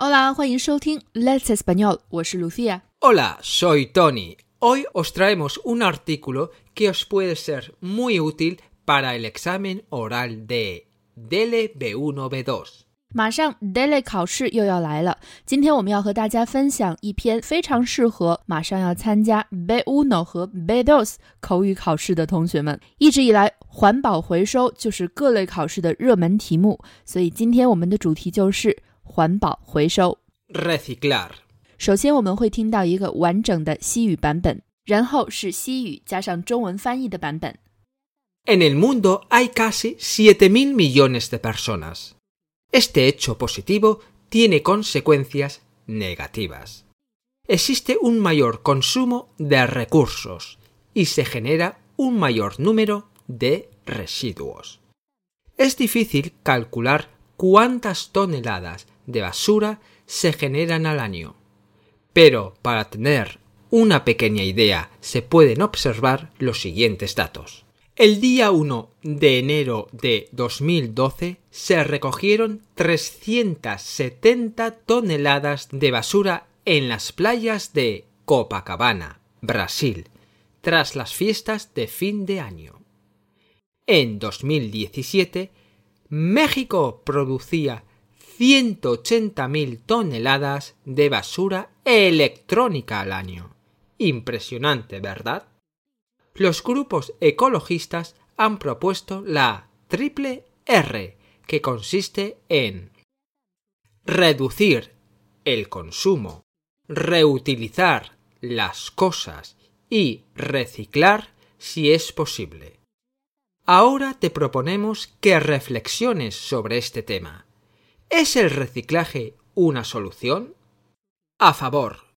Hola，欢迎收听 Let's Español，我是 Lucia。Hola, soy Tony. Hoy os traemos un artículo que os puede ser muy útil para el examen oral de DELE B1 B2. 马上 DELE 考试又要来了，今天我们要和大家分享一篇非常适合马上要参加 B1 和 B2 口语考试的同学们。一直以来，环保回收就是各类考试的热门题目，所以今天我们的主题就是环保回收。 Reciclar. 首先，我们会听到一个完整的西语版本，然后是西语加上中文翻译的版本。 En el mundo hay casi 7.000 millones de personas. Este hecho positivo tiene consecuencias negativas. Existe un mayor consumo de recursos y se genera un mayor número de residuos. Es difícil calcular cuántas toneladas de basura se generan al año, pero para tener una pequeña idea se pueden observar los siguientes datos. El día 1 de enero de 2012 se recogieron 370 toneladas de basura en las playas de Copacabana, Brasil, tras las fiestas de fin de año. En 2017, México producía 180.000 toneladas de basura electrónica al año. Impresionante, ¿verdad? Los grupos ecologistas han propuesto la triple R, que consiste en reducir el consumo, reutilizar las cosas y reciclar si es posible. Ahora te proponemos que reflexiones sobre este tema. ¿Es el reciclaje una solución? A favor.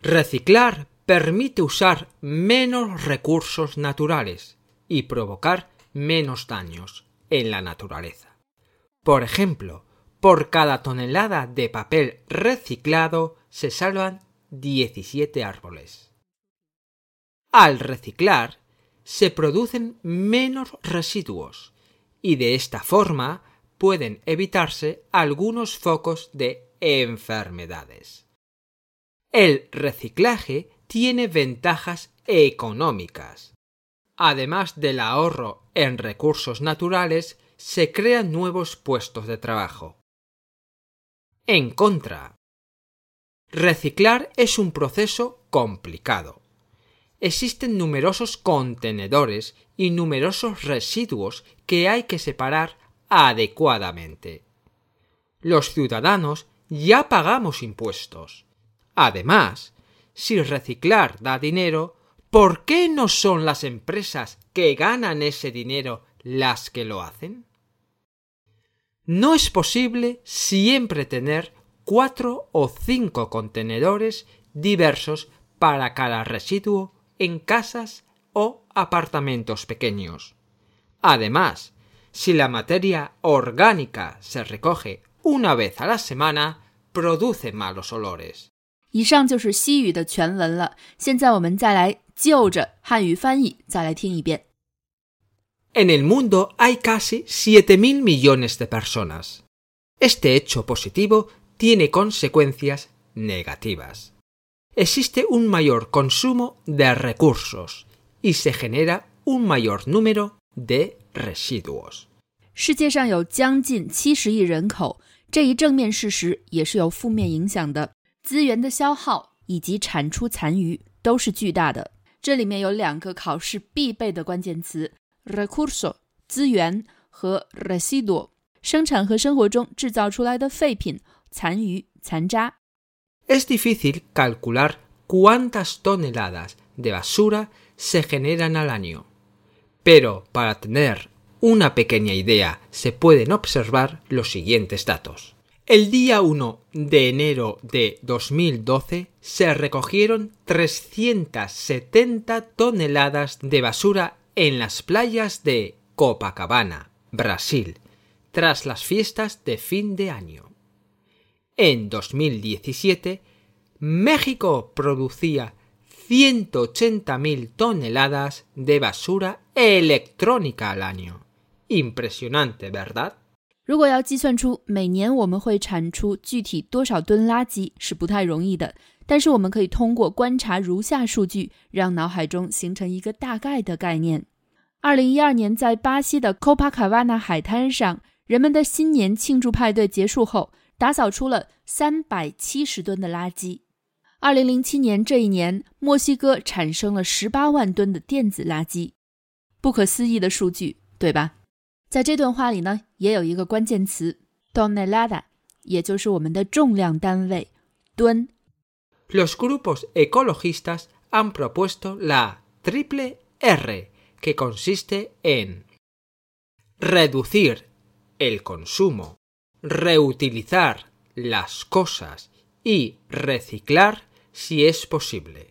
Reciclar permite usar menos recursos naturales y provocar menos daños en la naturaleza. Por ejemplo, por cada tonelada de papel reciclado se salvan 17 árboles. Al reciclar, se producen menos residuos y de esta forma pueden evitarse algunos focos de enfermedades. El reciclaje tiene ventajas económicas. Además del ahorro en recursos naturales, se crean nuevos puestos de trabajo. En contra, reciclar es un proceso complicado. Existen numerosos contenedores y numerosos residuos que hay que separar adecuadamente. Los ciudadanos ya pagamos impuestos. Además, si reciclar da dinero, ¿por qué no son las empresas que ganan ese dinero las que lo hacen? No es posible siempre tener cuatro o cinco contenedores diversos para cada residuo en casas o apartamentos pequeños. Además, si la materia orgánica se recoge una vez a la semana, produce malos olores. 以上就是西语的全文了。现在我们再来就着汉语翻译再来听一遍。 En el mundo hay casi 7.000 millones de personas. Este hecho positivo tiene consecuencias negativas. Existe un mayor consumo de recursos y se genera un mayor número de residuos. 世界上有将近七十亿人口，这一正面事实也是有负面影响的。资源的消耗以及产出残余都是巨大的。这里面有两个考试必备的关键词：recurso 资源和 residuo 生产和生活中制造出来的废品、残余、残渣。 Es difícil calcular cuántas toneladas de basura se generan al año, pero para tener una pequeña idea se pueden observar los siguientes datos. El día 1 de enero de 2012 se recogieron 370 toneladas de basura en las playas de Copacabana, Brasil, tras las fiestas de fin de año. En 2017, México producía 180.000 toneladas de basura electrónica al año. Impresionante, ¿verdad? 如果要计算出每年我们会产出具体多少吨垃圾，是不太容易的。但是我们可以通过观察如下数据，让脑海中形成一个大概的概念。二零一二年，在巴西的 Copacabana 海滩上，人们的新年庆祝派对结束后，打扫出了三百七十吨的垃圾。二零零七年这一年，墨西哥产生了十八万吨的电子垃圾，不可思议的数据，对吧？在这段话里呢，也有一个关键词 tonelada，也就是我们的重量单位，吨。Los grupos ecologistas han propuesto la triple R, que consiste en reducir el consumo, reutilizar las cosas y reciclar si es posible.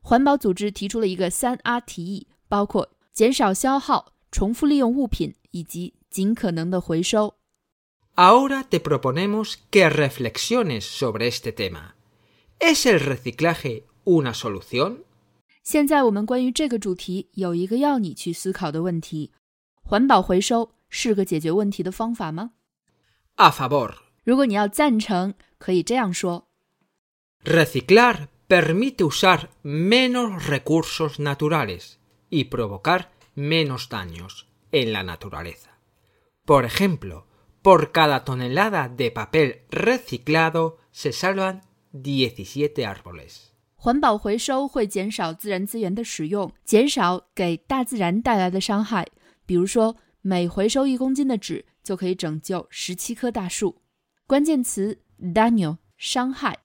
环保组织提出了一个三 R 提议，包括减少消耗、重复利用物品以及尽可能的回收。Ahora te proponemos que reflexiones sobre este tema. ¿Es el reciclaje una solución? 现在我们关于这个主题有一个要你去思考的问题：环保回收是个解决问题的方法吗？A favor. 如果你要赞成，可以这样说 ：Reciclar permite usar menos recursos naturales y provocar menos daños en la naturaleza. Por ejemplo, por cada tonelada de papel reciclado se salvan 17 árboles。环保回收会减少自然资源的使用，减少给大自然带来的伤害。比如说，每回收一公斤的纸，就可以拯救十七棵大树。关键词 daño 伤害。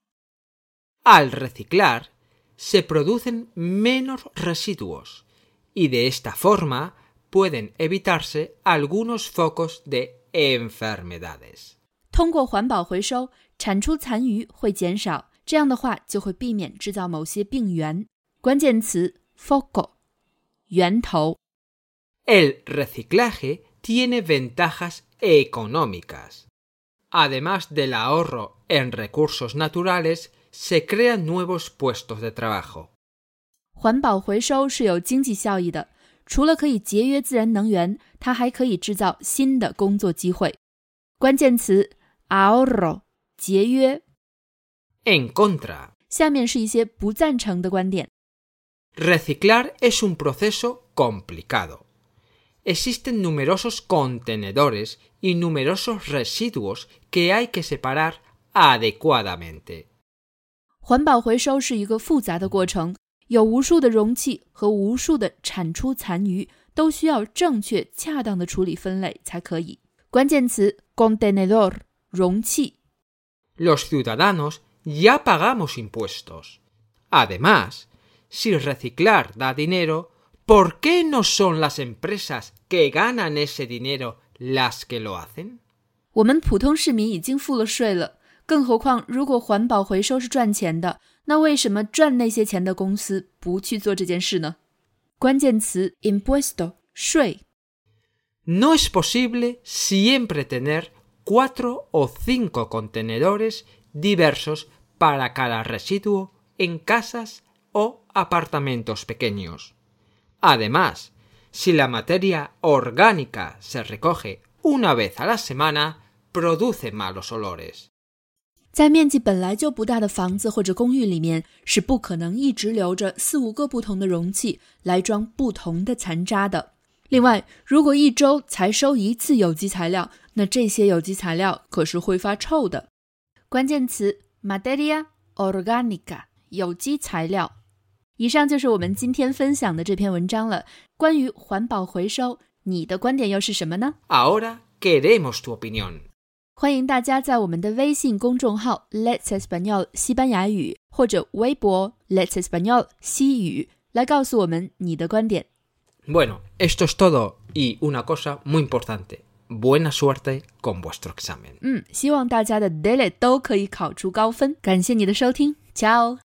Al reciclar se producen menos residuos y de esta forma pueden evitarse algunos focos de enfermedades。通过环保回收。产出残余会减少，这样的话就会避免制造某些病源。关键词 foco，源头。El reciclaje tiene ventajas económicas. Además del ahorro en recursos naturales, se crean nuevos puestos de trabajo. 环保回收是有经济效益的，除了可以节约自然能源，它还可以制造新的工作机会。关键词 ahorro。节约。En contra，下面是一些不赞成的观点。Reciclar es un proceso complicado. Existen numerosos contenedores y numerosos residuos que hay que separar adecuadamente. 环保回收是一个复杂的过程，有无数的容器和无数的产出残余，都需要正确、恰当的处理分类才可以。关键词：contenedor，容器。los ciudadanos ya pagamos impuestos. Además, si reciclar da dinero, ¿por qué no son las empresas que ganan ese dinero las que lo hacen? 我们普通市民已经付了税了，更何况如果环保回收是赚钱的，那为什么赚那些钱的公司不去做这件事呢？关键词 impuesto 税。No es posible siempre tener cuatro o cinco contenedores diversos para cada residuo en casas o apartamentos pequeños. Además, si la materia orgánica se recoge una vez a la semana, produce malos olores. 在面积本来就不大的房子或者公寓里面，是不可能一直留着四五个不同的容器来装不同的残渣的。另外，如果一周才收一次有机材料，那这些有机材料可是会发臭的。关键词：materia orgánica，有机材料。以上就是我们今天分享的这篇文章了。关于环保回收，你的观点又是什么呢？Ahora queremos tu opinión。欢迎大家在我们的微信公众号 Let's Español 西班牙语或者微博 Let's Español 西语来告诉我们你的观点。Bueno, esto es todo y una cosa muy importante. Buena suerte con vuestro examen. 嗯，希望大家的 daily 都可以考出高分。感谢你的收听，Ciao。